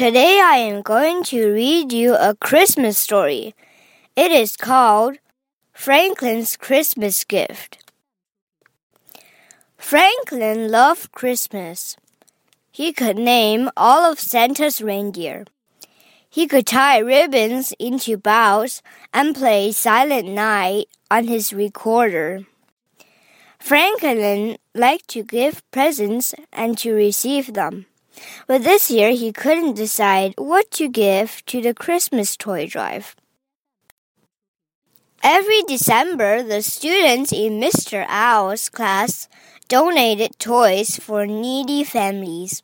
Today I am going to read you a Christmas story. It is called Franklin's Christmas Gift. Franklin loved Christmas. He could name all of Santa's reindeer. He could tie ribbons into bows and play Silent Night on his recorder. Franklin liked to give presents and to receive them. But this year he couldn't decide what to give to the Christmas toy drive. Every December, the students in Mr. Owl's class donated toys for needy families.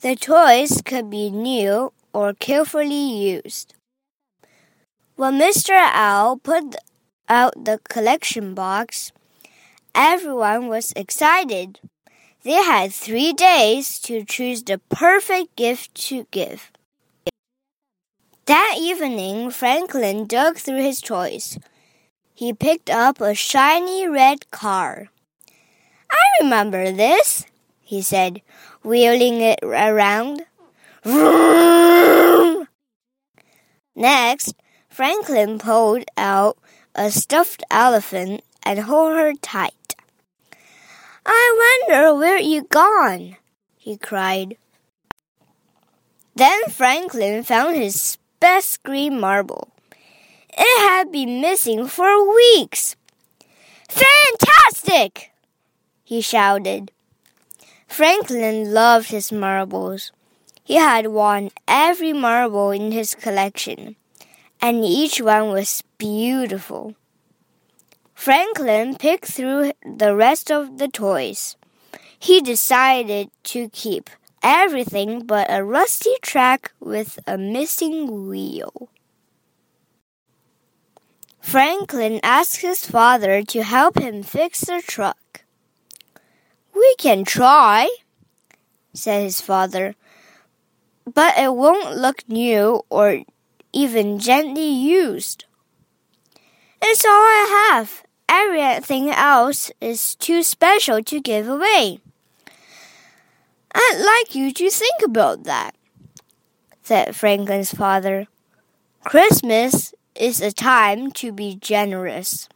The toys could be new or carefully used. When Mr. Owl put out the collection box, everyone was excited. They had three days to choose the perfect gift to give. That evening, Franklin dug through his toys. He picked up a shiny red car. I remember this, he said, wheeling it around. Next, Franklin pulled out a stuffed elephant and held her tight. I wonder where you gone, he cried. Then Franklin found his best green marble. It had been missing for weeks. Fantastic! he shouted. Franklin loved his marbles. He had won every marble in his collection, and each one was beautiful. Franklin picked through the rest of the toys. He decided to keep everything but a rusty track with a missing wheel. Franklin asked his father to help him fix the truck. We can try, said his father, but it won't look new or even gently used. It's all I have, Everything else is too special to give away. I'd like you to think about that, said Franklin's father. Christmas is a time to be generous.